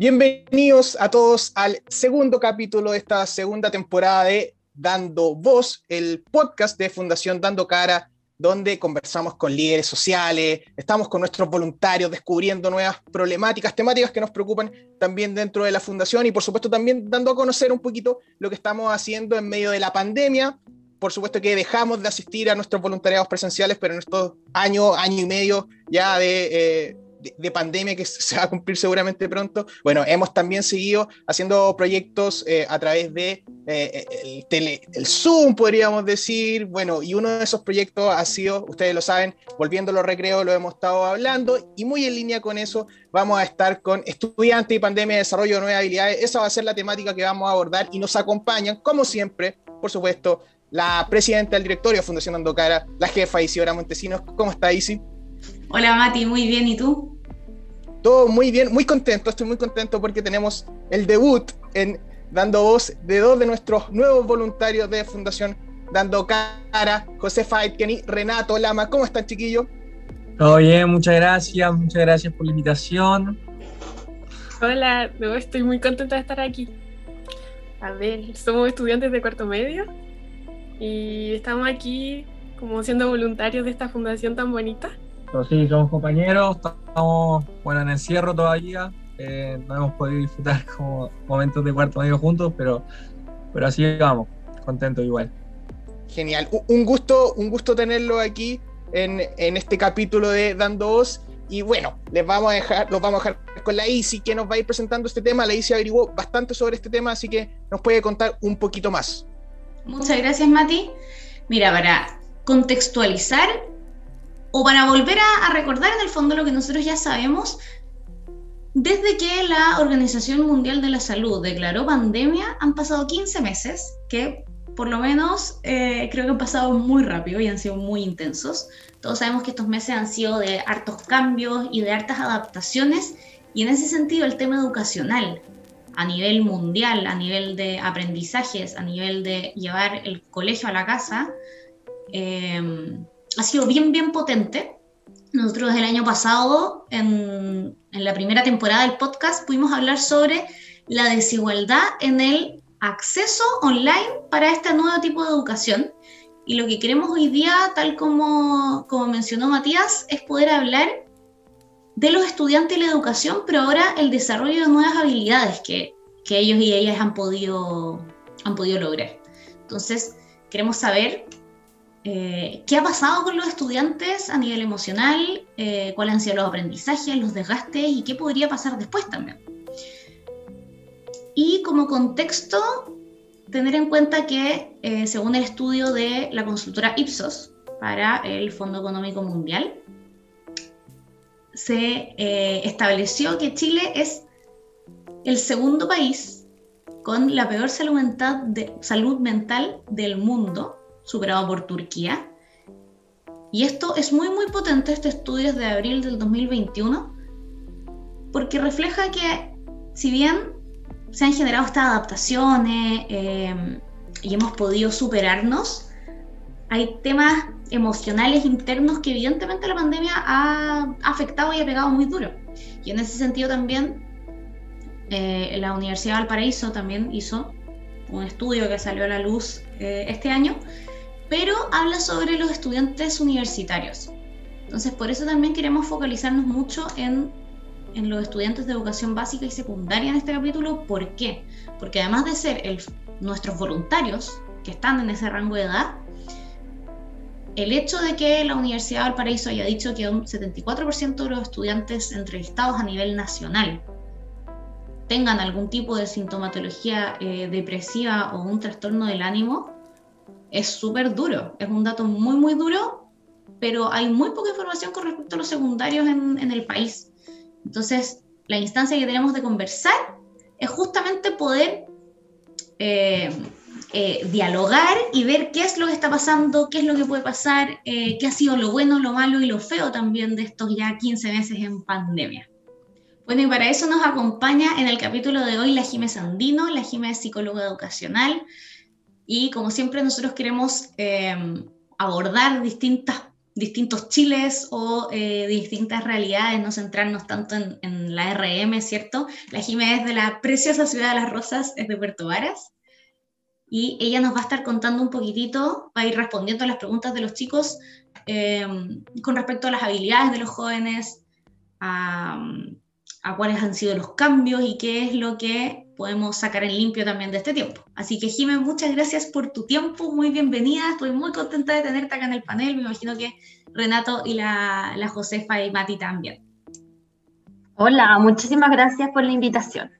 Bienvenidos a todos al segundo capítulo de esta segunda temporada de Dando Voz, el podcast de Fundación Dando Cara, donde conversamos con líderes sociales, estamos con nuestros voluntarios descubriendo nuevas problemáticas, temáticas que nos preocupan también dentro de la fundación y por supuesto también dando a conocer un poquito lo que estamos haciendo en medio de la pandemia. Por supuesto que dejamos de asistir a nuestros voluntariados presenciales, pero en estos años, año y medio ya de... Eh, de, pandemia que se va a cumplir seguramente pronto, bueno, hemos también seguido haciendo proyectos eh, a través de eh, el, tele, el Zoom, podríamos decir, bueno, y uno de esos proyectos ha sido, ustedes lo saben, volviendo a los recreos, lo hemos estado hablando, y muy en línea con eso vamos a estar con estudiantes y pandemia de desarrollo de nuevas habilidades, esa va a ser la temática que vamos a abordar y nos acompañan, como siempre, por supuesto, la presidenta del directorio Fundación Andocara, la jefa Isidora Montesinos. ¿Cómo está Isi? Hola Mati, muy bien, ¿y tú? Todo muy bien, muy contento, estoy muy contento porque tenemos el debut en Dando Voz de dos de nuestros nuevos voluntarios de Fundación Dando Cara, José Faitken y Renato Lama. ¿Cómo están, chiquillos? Todo bien, muchas gracias, muchas gracias por la invitación. Hola, estoy muy contenta de estar aquí. A ver, somos estudiantes de cuarto medio y estamos aquí como siendo voluntarios de esta fundación tan bonita sí, somos compañeros, estamos bueno, en encierro todavía, eh, no hemos podido disfrutar como momentos de cuarto medio juntos, pero, pero así vamos, contentos igual. Genial, un gusto, un gusto tenerlo aquí en, en este capítulo de Dando Voz. Y bueno, les vamos a dejar, los vamos a dejar con la Isi, que nos va a ir presentando este tema. La Isi averiguó bastante sobre este tema, así que nos puede contar un poquito más. Muchas gracias, Mati. Mira, para contextualizar, o para volver a, recordar en el fondo lo que nosotros ya sabemos, desde que la Organización Mundial de la Salud declaró pandemia, han pasado 15 meses, que por lo menos eh, creo que han pasado muy rápido y han sido muy intensos. Todos sabemos que estos meses han sido de hartos cambios y de hartas adaptaciones, y en ese sentido el tema educacional a nivel mundial, a nivel de aprendizajes, a nivel de llevar el colegio a la casa, eh, ha sido bien, bien potente. Nosotros el año pasado, en, la primera temporada del podcast, pudimos hablar sobre la desigualdad en el acceso online para este nuevo tipo de educación. Y lo que queremos hoy día, tal como, como mencionó Matías, es poder hablar de los estudiantes y la educación, pero ahora el desarrollo de nuevas habilidades que, que ellos y ellas han podido, han podido lograr. Entonces, queremos saber eh, ¿Qué ha pasado con los estudiantes a nivel emocional? Eh, ¿Cuáles han sido los aprendizajes, los desgastes y qué podría pasar después también? Y como contexto, tener en cuenta que eh, según el estudio de la consultora Ipsos para el Fondo Económico Mundial, se estableció que Chile es el segundo país con la peor salud mental del mundo superado por Turquía. Y esto es muy muy potente, este estudio es de abril del 2021, porque refleja que si bien se han generado estas adaptaciones eh, y hemos podido superarnos, hay temas emocionales internos que evidentemente la pandemia ha afectado y ha pegado muy duro. Y en ese sentido también eh, la Universidad de Valparaíso también hizo un estudio que salió a la luz eh, este año pero habla sobre los estudiantes universitarios. Entonces, por eso también queremos focalizarnos mucho en, en los estudiantes de educación básica y secundaria en este capítulo. ¿Por qué? Porque además de ser el, nuestros voluntarios que están en ese rango de edad, el hecho de que la Universidad de Valparaíso haya dicho que un 74% de los estudiantes entrevistados a nivel nacional tengan algún tipo de sintomatología eh, depresiva o un trastorno del ánimo, es súper duro, es un dato muy, muy duro, pero hay muy poca información con respecto a los secundarios en, el país. Entonces, la instancia que tenemos de conversar es justamente poder eh, eh, dialogar y ver qué es lo que está pasando, qué es lo que puede pasar, eh, qué ha sido lo bueno, lo malo y lo feo también de estos ya 15 meses en pandemia. Bueno, y para eso nos acompaña en el capítulo de hoy la Jiménez Andino, la Jiménez psicóloga educacional, y como siempre nosotros queremos em, abordar distintas, distintos chiles o eh, distintas realidades, no centrarnos tanto en, la RM, ¿cierto? La Jime es de la preciosa ciudad de las Rosas, es de Puerto Varas, y ella nos va a estar contando un poquitito, va a ir respondiendo a las preguntas de los chicos em, con respecto a las habilidades de los jóvenes, a, a cuáles han sido los cambios y qué es lo que podemos sacar en limpio también de este tiempo. Así que Jimé, muchas gracias por tu tiempo, muy bienvenida, estoy muy contenta de tenerte acá en el panel, me imagino que Renato y la, la Josefa y Mati también. Hola, muchísimas gracias por la invitación.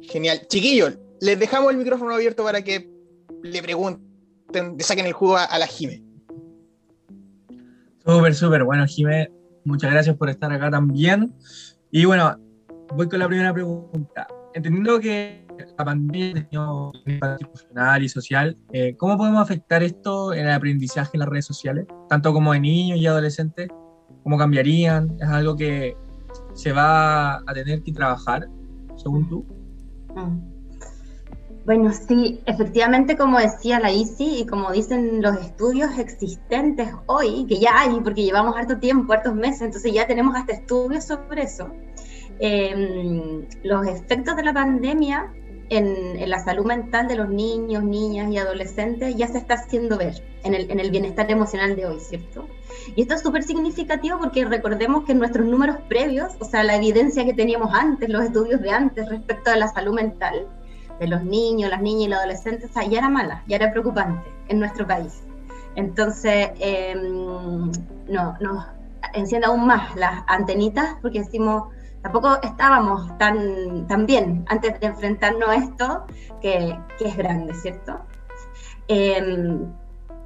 Genial. Chiquillos, les dejamos el micrófono abierto para que le pregunten, le saquen el jugo a, la Jime. Súper, súper. Bueno, Jime, muchas gracias por estar acá también. Y bueno, voy con la primera pregunta. Entendiendo que la pandemia ha impacto emocional y social, eh, ¿cómo podemos afectar esto en el aprendizaje en las redes sociales? Tanto como de niños y adolescentes, ¿cómo cambiarían? ¿Es algo que se va a tener que trabajar, según tú? Mm. Bueno, sí, efectivamente, como decía la ICI y como dicen los estudios existentes hoy, que ya hay, porque llevamos harto tiempo, hartos meses, entonces ya tenemos hasta estudios sobre eso, Em, los efectos de la pandemia en, la salud mental de los niños, niñas y adolescentes ya se está haciendo ver en el, en el bienestar emocional de hoy, ¿cierto? Y esto es súper significativo porque recordemos que nuestros números previos, o sea, la evidencia que teníamos antes, los estudios de antes respecto a la salud mental de los niños, las niñas y los adolescentes, ya era mala, ya era preocupante en nuestro país. Entonces, em, no, nos enciende aún más las antenitas porque decimos, tampoco estábamos tan, tan bien antes de enfrentarnos a esto, que, que es grande, ¿cierto? Em,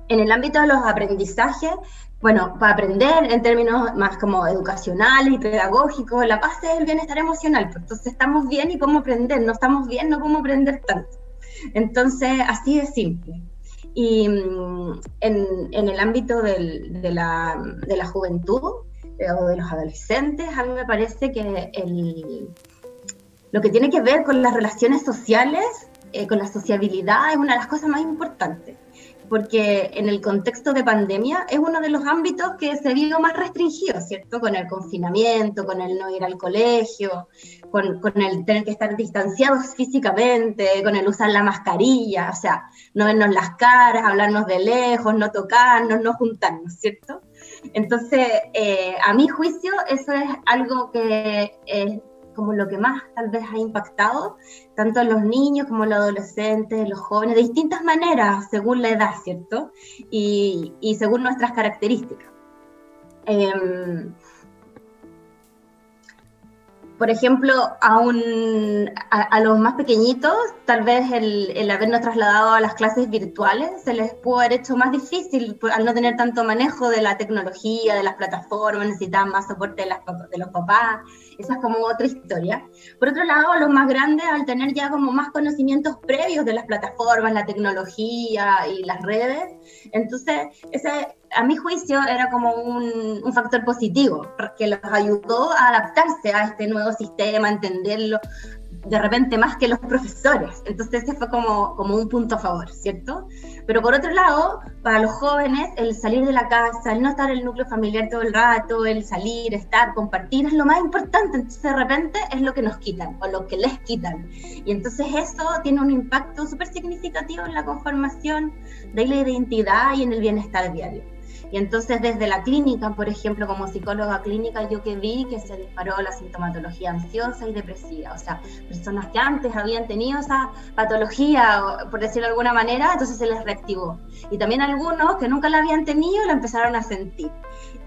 en el ámbito de los aprendizajes, bueno, para aprender en términos más como educacionales y pedagógicos, la base es el bienestar emocional. Pues, entonces estamos bien y podemos aprender, no estamos bien, no podemos aprender tanto. Entonces, así de simple. Y mm, en, en el ámbito del, de, la, de la juventud, o de los adolescentes, a mí me parece que el, lo que tiene que ver con las relaciones sociales, eh, con la sociabilidad, es una de las cosas más importantes, porque en el contexto de pandemia es uno de los ámbitos que se vio más restringido, ¿cierto? Con el confinamiento, con el no ir al colegio, con, con el tener que estar distanciados físicamente, con el usar la mascarilla, o sea, no vernos las caras, hablarnos de lejos, no tocarnos, no juntarnos, ¿cierto? Entonces, eh, a mi juicio, eso es algo que es como lo que más tal vez ha impactado, tanto a los niños como a los adolescentes, los jóvenes, de distintas maneras, según la edad, ¿cierto? Y, según nuestras características. Em, por ejemplo, a, un, a, los más pequeñitos, tal vez el, el, habernos trasladado a las clases virtuales se les pudo haber hecho más difícil al no tener tanto manejo de la tecnología, de las plataformas, necesitaban más soporte de, las, de los papás. Esa es como otra historia. Por otro lado, los más grandes, al tener ya como más conocimientos previos de las plataformas, la tecnología y las redes, entonces ese a mi juicio era como un, un, factor positivo, que los ayudó a adaptarse a este nuevo sistema, a entenderlo de repente más que los profesores. Entonces ese fue como, como un punto a favor, ¿cierto? Pero por otro lado, para los jóvenes, el salir de la casa, el no estar en el núcleo familiar todo el rato, el salir, estar, compartir, es lo más importante. Entonces de repente es lo que nos quitan o lo que les quitan. Y entonces eso tiene un impacto súper significativo en la conformación de la identidad y en el bienestar diario. Y entonces desde la clínica, por ejemplo, como psicóloga clínica, yo que vi que se disparó la sintomatología ansiosa y depresiva, o sea, personas que antes habían tenido esa patología, por decirlo de alguna manera, entonces se les reactivó. Y también algunos que nunca la habían tenido la empezaron a sentir.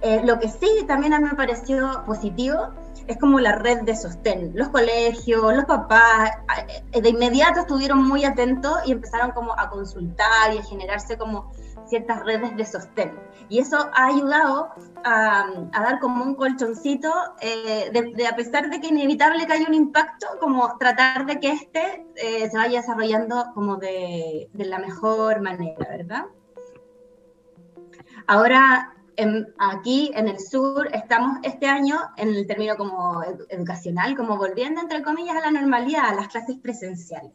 Eh, lo que sí también a mí me pareció positivo es como la red de sostén. Los colegios, los papás, eh, de inmediato estuvieron muy atentos y empezaron como a consultar y a generarse como ciertas redes de sostén. Y eso ha ayudado a, dar como un colchoncito, eh, de, a pesar de que inevitable que haya un impacto, como tratar de que este eh, se vaya desarrollando como de, de, la mejor manera, ¿verdad? Ahora, aquí en el sur, estamos este año en el término como educacional, como volviendo, entre comillas, a la normalidad, a las clases presenciales.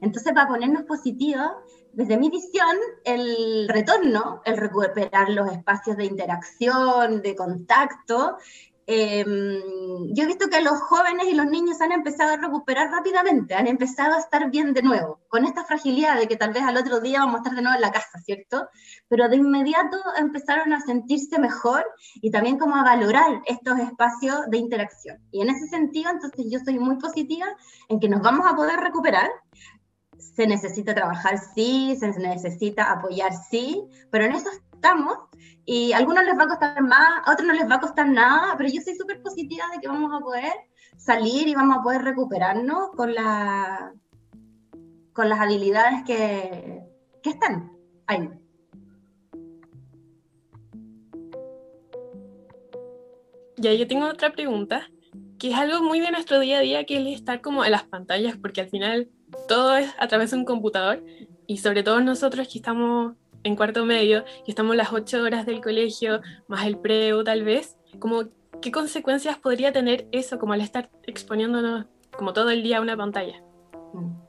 Entonces, para ponernos positivos, desde mi visión, el retorno, el recuperar los espacios de interacción, de contacto, Em, yo he visto que los jóvenes y los niños han empezado a recuperar rápidamente, han empezado a estar bien de nuevo, con esta fragilidad de que tal vez al otro día vamos a estar de nuevo en la casa, ¿cierto? Pero de inmediato empezaron a sentirse mejor y también como a valorar estos espacios de interacción. Y en ese sentido, entonces yo soy muy positiva en que nos vamos a poder recuperar. Se necesita trabajar, sí, se necesita apoyar, sí, pero en eso estamos y a algunos les va a costar más, a otros no les va a costar nada, pero yo soy súper positiva de que vamos a poder salir y vamos a poder recuperarnos con, la, con las habilidades que, que están ahí. Ya, yo tengo otra pregunta, que es algo muy de nuestro día a día, que es estar como en las pantallas, porque al final todo es a través de un computador y sobre todo nosotros que estamos en cuarto medio y estamos las ocho horas del colegio, más el preo tal vez, como qué consecuencias podría tener eso, como al estar exponiéndonos como todo el día a una pantalla. Mm.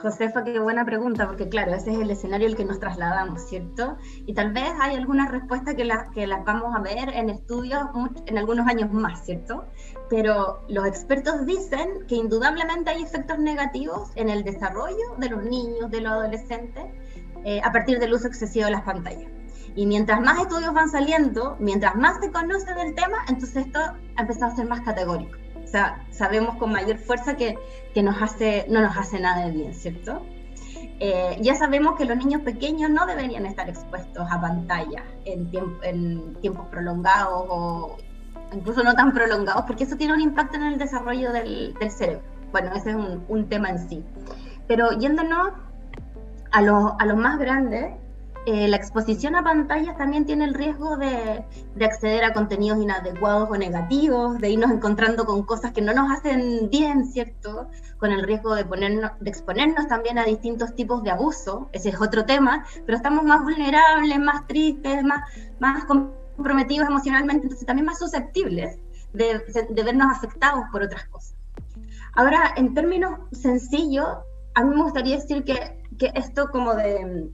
Josefa, qué buena pregunta, porque claro, ese es el escenario al que nos trasladamos, ¿cierto? Y tal vez hay algunas respuestas que, las que las vamos a ver en estudios en algunos años más, ¿cierto? Pero los expertos dicen que indudablemente hay efectos negativos en el desarrollo de los niños, de los adolescentes, eh, a partir del uso excesivo de las pantallas. Y mientras más estudios van saliendo, mientras más se conoce del tema, entonces esto ha empezado a ser más categórico. O sea, sabemos con mayor fuerza que, que no nos hace nada de bien, ¿cierto? Eh, ya sabemos que los niños pequeños no deberían estar expuestos a pantalla en, en tiempos prolongados o incluso no tan prolongados, porque eso tiene un impacto en el desarrollo del, del cerebro. Bueno, ese es un, un tema en sí. Pero yéndonos a los, a los más grandes, eh, la exposición a pantallas también tiene el riesgo de, de, acceder a contenidos inadecuados o negativos, de irnos encontrando con cosas que no nos hacen bien, ¿cierto? Con el riesgo de, ponernos, de exponernos también a distintos tipos de abuso, ese es otro tema, pero estamos más vulnerables, más tristes, más, más comprometidos emocionalmente, entonces también más susceptibles de, de vernos afectados por otras cosas. Ahora, en términos sencillos, a mí me gustaría decir que que esto como de,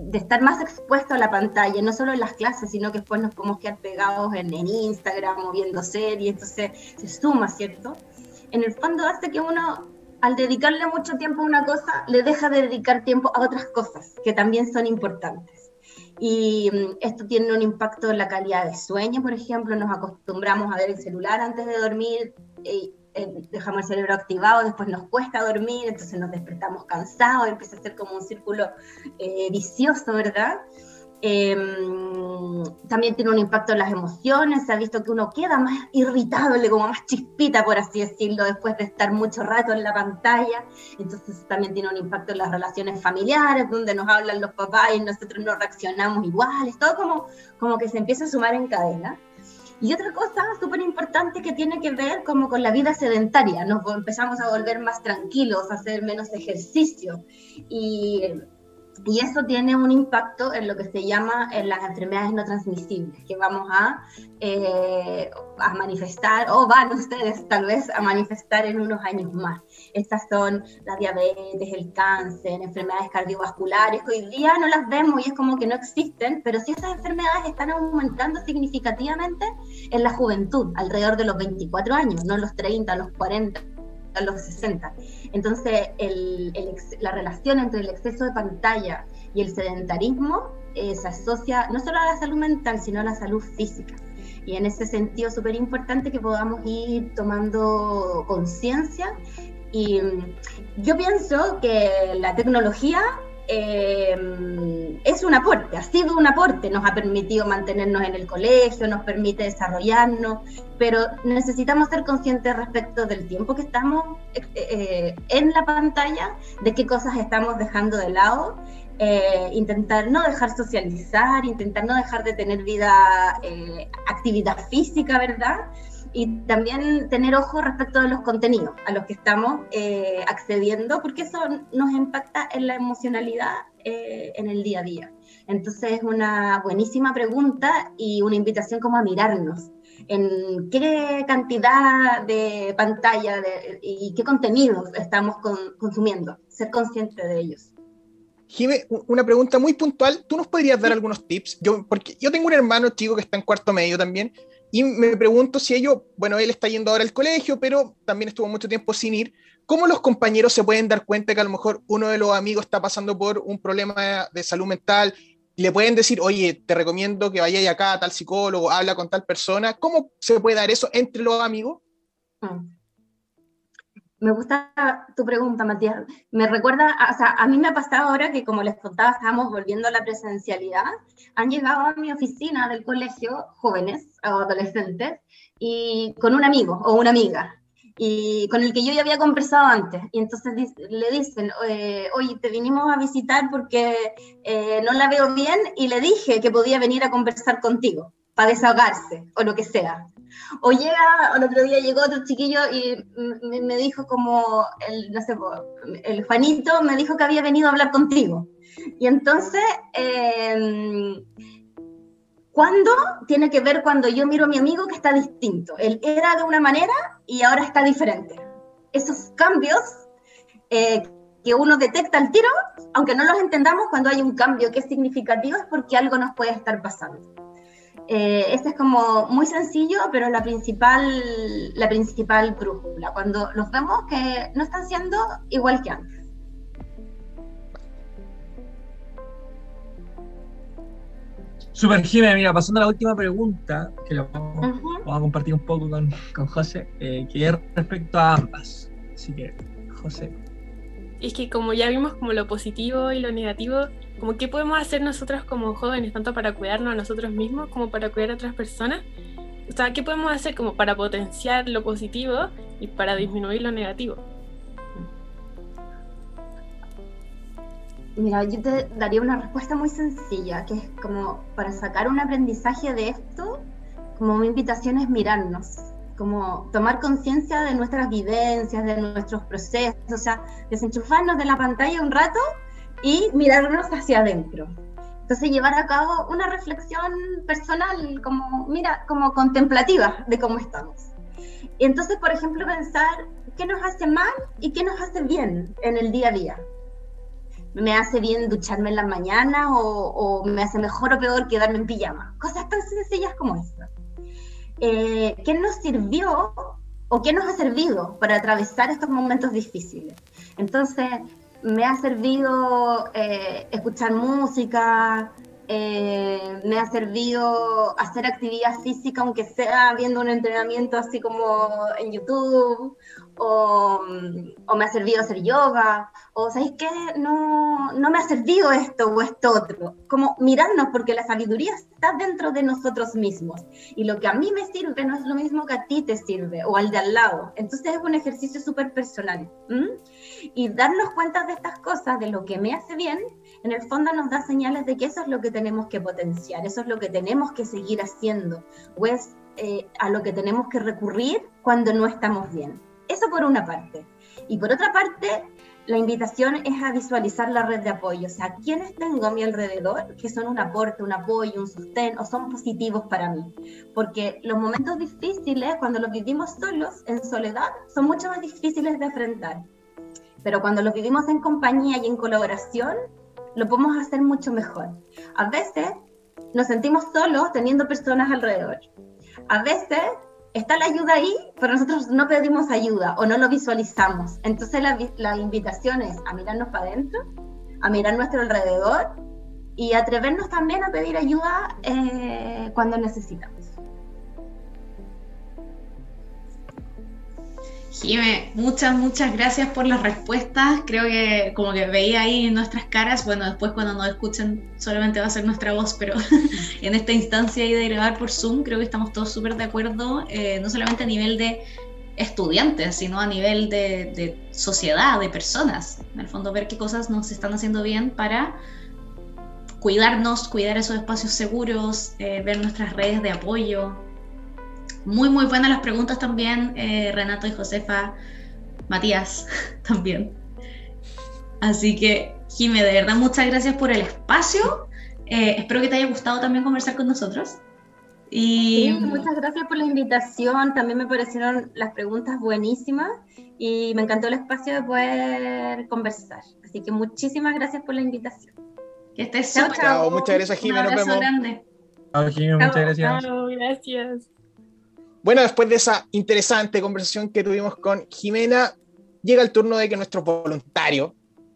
de, estar más expuesto a la pantalla, no solo en las clases, sino que después nos podemos quedar pegados en, en Instagram o viendo series, entonces se suma, ¿cierto? En el fondo hace que uno, al dedicarle mucho tiempo a una cosa, le deja de dedicar tiempo a otras cosas que también son importantes. Y mm, esto tiene un impacto en la calidad de sueño, por ejemplo, nos acostumbramos a ver el celular antes de dormir y eh, dejamos el cerebro activado, después nos cuesta dormir, entonces nos despertamos cansados, empieza a ser como un círculo eh, vicioso, ¿verdad? Em, también tiene un impacto en las emociones, se ha visto que uno queda más irritable, como más chispita, por así decirlo, después de estar mucho rato en la pantalla. Entonces también tiene un impacto en las relaciones familiares, donde nos hablan los papás y nosotros no reaccionamos iguales, todo como, como que se empieza a sumar en cadena. Y otra cosa súper importante que tiene que ver como con la vida sedentaria, nos empezamos a volver más tranquilos, a hacer menos ejercicio y y eso tiene un impacto en lo que se llama en las enfermedades no transmisibles, que vamos a, eh, a manifestar, o van ustedes tal vez a manifestar en unos años más. Estas son la diabetes, el cáncer, enfermedades cardiovasculares, que hoy día no las vemos y es como que no existen, pero sí estas enfermedades están aumentando significativamente en la juventud, alrededor de los 24 años, no los 30, los 40 a los 60. Entonces, la relación entre el exceso de pantalla y el sedentarismo eh, se asocia no solo a la salud mental, sino a la salud física. Y en ese sentido, súper importante que podamos ir tomando conciencia. Y mm, yo pienso que la tecnología eh, es un aporte, ha sido un aporte, nos ha permitido mantenernos en el colegio, nos permite desarrollarnos, pero necesitamos ser conscientes respecto del tiempo que estamos eh, eh, en la pantalla, de qué cosas estamos dejando de lado, intentar no dejar socializar, intentar no dejar de tener vida, actividad física, ¿verdad? Y también tener ojo respecto de los contenidos a los que estamos eh, accediendo, porque eso nos impacta en la emocionalidad eh, en el día a día. Entonces es una buenísima pregunta y una invitación como a mirarnos en qué cantidad de pantalla y qué contenidos estamos consumiendo, ser consciente de ellos. Jime, una pregunta muy puntual. ¿Tú nos podrías dar algunos tips? Yo, porque yo tengo un hermano chico que está en cuarto medio también, y me pregunto si ellos, bueno, él está yendo ahora al colegio, pero también estuvo mucho tiempo sin ir. ¿Cómo los compañeros se pueden dar cuenta que a lo mejor uno de los amigos está pasando por un problema de salud mental? Le pueden decir, oye, te recomiendo que vayáis acá a tal psicólogo, habla con tal persona. ¿Cómo se puede dar eso entre los amigos? Mm. Me gusta tu pregunta, Matías. Me recuerda, o sea, a mí me ha pasado ahora que, como les contaba, estábamos volviendo a la presencialidad. Han llegado a mi oficina del colegio jóvenes o adolescentes y con un amigo o una amiga y con el que yo ya había conversado antes. Y entonces le dicen, oye, te vinimos a visitar porque eh, no la veo bien y le dije que podía venir a conversar contigo para desahogarse o lo que sea. O llega, el otro día llegó otro chiquillo y me, dijo como, el, no sé, el Juanito me dijo que había venido a hablar contigo. Y entonces, eh, ¿cuándo tiene que ver cuando yo miro a mi amigo que está distinto? Él era de una manera y ahora está diferente. Esos cambios eh, que uno detecta al tiro, aunque no los entendamos, cuando hay un cambio que es significativo es porque algo nos puede estar pasando. Eh, este es como muy sencillo, pero la principal, la principal brújula, cuando los vemos que no están siendo igual que antes. Super Jiménez, mira, pasando a la última pregunta, que lo vamos, a compartir un poco con, con José, eh, que es respecto a ambas. Así que, José. Es que como ya vimos como lo positivo y lo negativo, como qué podemos hacer nosotros como jóvenes, tanto para cuidarnos a nosotros mismos como para cuidar a otras personas. O sea, ¿qué podemos hacer como para potenciar lo positivo y para disminuir lo negativo? Mira, yo te daría una respuesta muy sencilla, que es como para sacar un aprendizaje de esto, como mi invitación es mirarnos, como tomar conciencia de nuestras vivencias, de nuestros procesos, o sea, desenchufarnos de la pantalla un rato y mirarnos hacia adentro. Entonces llevar a cabo una reflexión personal, como, mira, como contemplativa de cómo estamos. Y entonces, por ejemplo, pensar qué nos hace mal y qué nos hace bien en el día a día. ¿Me hace bien ducharme en la mañana o, me hace mejor o peor quedarme en pijama? Cosas tan sencillas como esta. Eh, ¿Qué nos sirvió o qué nos ha servido para atravesar estos momentos difíciles? Entonces, me ha servido eh, escuchar música, eh, me ha servido hacer actividad física, aunque sea viendo un entrenamiento así como en YouTube, o, me ha servido hacer yoga, o ¿sabéis qué? No, no me ha servido esto o esto otro. Como mirarnos, porque la sabiduría está dentro de nosotros mismos. Y lo que a mí me sirve no es lo mismo que a ti te sirve, o al de al lado. Entonces es un ejercicio súper personal. Y darnos cuenta de estas cosas, de lo que me hace bien, en el fondo nos da señales de que eso es lo que tenemos que potenciar, eso es lo que tenemos que seguir haciendo, o es eh, a lo que tenemos que recurrir cuando no estamos bien. Eso por una parte. Y por otra parte, la invitación es a visualizar la red de apoyo, o sea, quiénes tengo a mi alrededor que son un aporte, un apoyo, un sostén o son positivos para mí. Porque los momentos difíciles, cuando los vivimos solos, en soledad, son mucho más difíciles de enfrentar. Pero cuando los vivimos en compañía y en colaboración, lo podemos hacer mucho mejor. A veces nos sentimos solos teniendo personas alrededor. A veces está la ayuda ahí, pero nosotros no pedimos ayuda o no lo visualizamos. Entonces la, la invitación es a mirarnos para adentro, a mirar nuestro alrededor y atrevernos también a pedir ayuda eh, cuando necesitamos. Jime, muchas, muchas gracias por las respuestas. Creo que como que veía ahí nuestras caras, bueno, después cuando nos escuchen solamente va a ser nuestra voz, pero en esta instancia ahí de grabar por Zoom creo que estamos todos súper de acuerdo, eh, no solamente a nivel de estudiantes, sino a nivel de, sociedad, de personas. En el fondo, ver qué cosas nos están haciendo bien para cuidarnos, cuidar esos espacios seguros, eh, ver nuestras redes de apoyo, muy, muy buenas las preguntas también, eh, Renato y Josefa, Matías también. Así que, Jime, de verdad, muchas gracias por el espacio. Eh, espero que te haya gustado también conversar con nosotros. Y muchas gracias por la invitación. También me parecieron las preguntas buenísimas y me encantó el espacio de poder conversar. Así que muchísimas gracias por la invitación. Que estés chao, chao. Muchas gracias, Jimena. Nos vemos. Grande. Chao, Jimena. Muchas gracias. Chao, gracias. Bueno, después de esa interesante conversación que tuvimos con Jimena, llega el turno de que nuestros voluntarios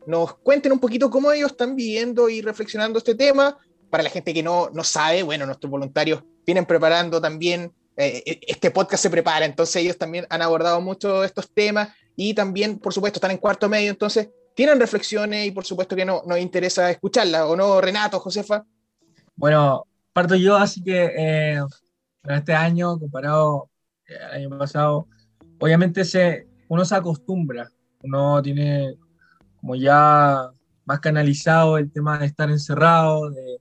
nos cuenten un poquito cómo ellos están viviendo y reflexionando este tema. Para la gente que no, no sabe, bueno, nuestros voluntarios vienen preparando también, eh, eh, este podcast se prepara, entonces ellos también han abordado mucho estos temas y también, por supuesto, están en cuarto medio, entonces tienen reflexiones y por supuesto que no, nos interesa escucharlas, ¿o no, Renato, Josefa? Bueno, parto yo, así que eh, este año, comparado eh, al año pasado, obviamente se, uno se acostumbra, uno tiene como ya más canalizado el tema de estar encerrado, de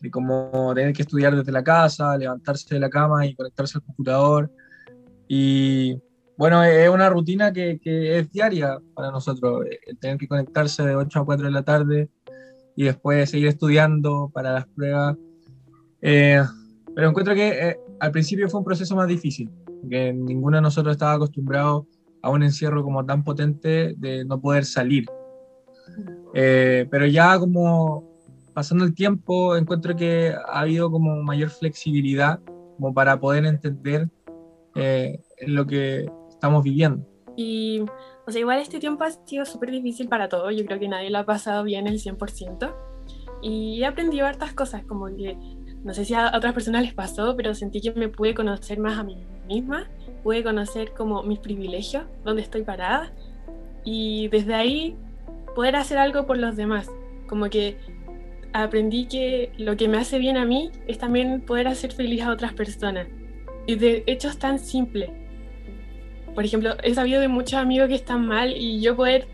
de cómo tener que estudiar desde la casa, levantarse de la cama y conectarse al computador. Y bueno, es una rutina que, que es diaria para nosotros, el tener que conectarse de 8 a 4 de la tarde y después seguir estudiando para las pruebas. Eh, pero encuentro que eh, al principio fue un proceso más difícil, porque ninguno de nosotros estaba acostumbrado a un encierro como tan potente de no poder salir. Eh, pero ya como pasando el tiempo, encuentro que ha habido como mayor flexibilidad como para poder entender eh, lo que estamos viviendo. Y, o sea, igual este tiempo ha sido súper difícil para todos, yo creo que nadie lo ha pasado bien el 100%. Y he aprendido hartas cosas, como que, no sé si a otras personas les pasó, pero sentí que me pude conocer más a mí misma, pude conocer como mis privilegios, dónde estoy parada, y desde ahí poder hacer algo por los demás, como que aprendí que lo que me hace bien a mí es también poder hacer feliz a otras personas. Y de hechos tan simples. Por ejemplo, he sabido de muchos amigos que están mal y yo poder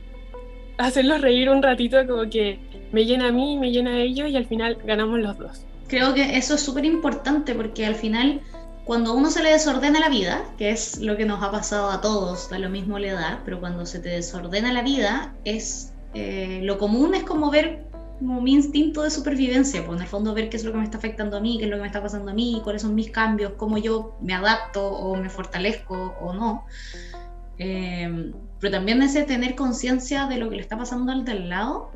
hacerlos reír un ratito como que me llena a mí, me llena a ellos y al final ganamos los dos. Creo que eso es súper importante porque al final cuando uno se le desordena la vida, que es lo que nos ha pasado a todos, da lo mismo la edad, pero cuando se te desordena la vida, es eh, lo común es como ver como mi instinto de supervivencia, pues en el fondo ver qué es lo que me está afectando a mí, qué es lo que me está pasando a mí, cuáles son mis cambios, cómo yo me adapto o me fortalezco o no. Eh, pero también ese tener conciencia de lo que le está pasando al del lado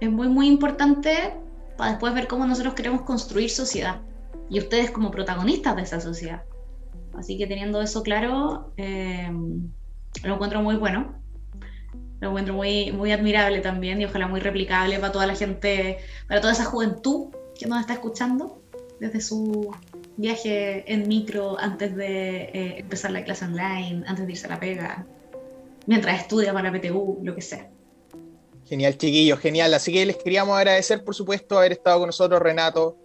es muy, muy importante para después ver cómo nosotros queremos construir sociedad y ustedes como protagonistas de esa sociedad. Así que teniendo eso claro, eh, lo encuentro muy bueno lo encuentro muy, muy admirable también y ojalá muy replicable para toda la gente, para toda esa juventud que nos está escuchando desde su viaje en micro antes de eh, empezar la clase online, antes de irse a la pega, mientras estudia para la PTU, lo que sea. Genial, chiquillos, genial. Así que les queríamos agradecer, por supuesto, haber estado con nosotros, Renato,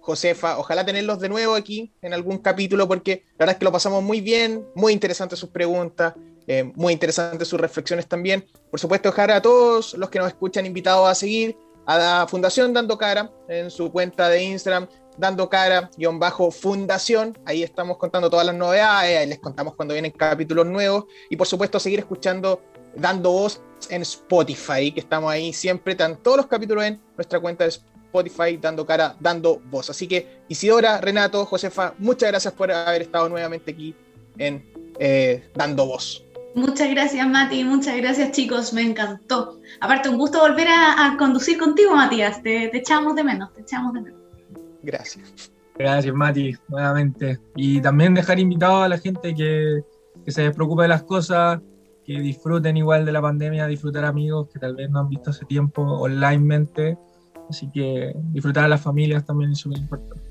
Josefa. Ojalá tenerlos de nuevo aquí en algún capítulo, porque la verdad es que lo pasamos muy bien, muy interesantes sus preguntas. Eh, muy interesantes sus reflexiones también. Por supuesto, dejar a todos los que nos escuchan invitados a seguir a la Fundación Dando Cara en su cuenta de Instagram, Dando Cara-Fundación. Ahí estamos contando todas las novedades, ahí les contamos cuando vienen capítulos nuevos. Y por supuesto, seguir escuchando Dando Voz en Spotify, que estamos ahí siempre, están todos los capítulos en nuestra cuenta de Spotify, Dando Cara, Dando Voz. Así que Isidora, Renato, Josefa, muchas gracias por haber estado nuevamente aquí en eh, Dando Voz. Muchas gracias, Mati. Muchas gracias, chicos. Me encantó. Aparte, un gusto volver a, conducir contigo, Matías. Te, echamos de menos, te echamos de menos. Gracias. Gracias, Mati, nuevamente. Y también dejar invitado a la gente que, que se despreocupe de las cosas, que disfruten igual de la pandemia, disfrutar amigos que tal vez no han visto hace tiempo onlinemente. Así que disfrutar a las familias también es súper importante.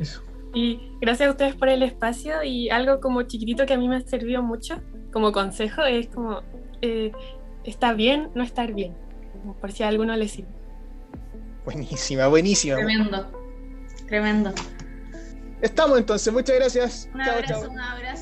Eso. Y gracias a ustedes por el espacio y algo como chiquitito que a mí me ha servido mucho como consejo es como, eh, está bien no estar bien, por si a alguno le sirve. Buenísima, buenísima. Tremendo, tremendo. Estamos entonces, muchas gracias. Un abrazo, un abrazo.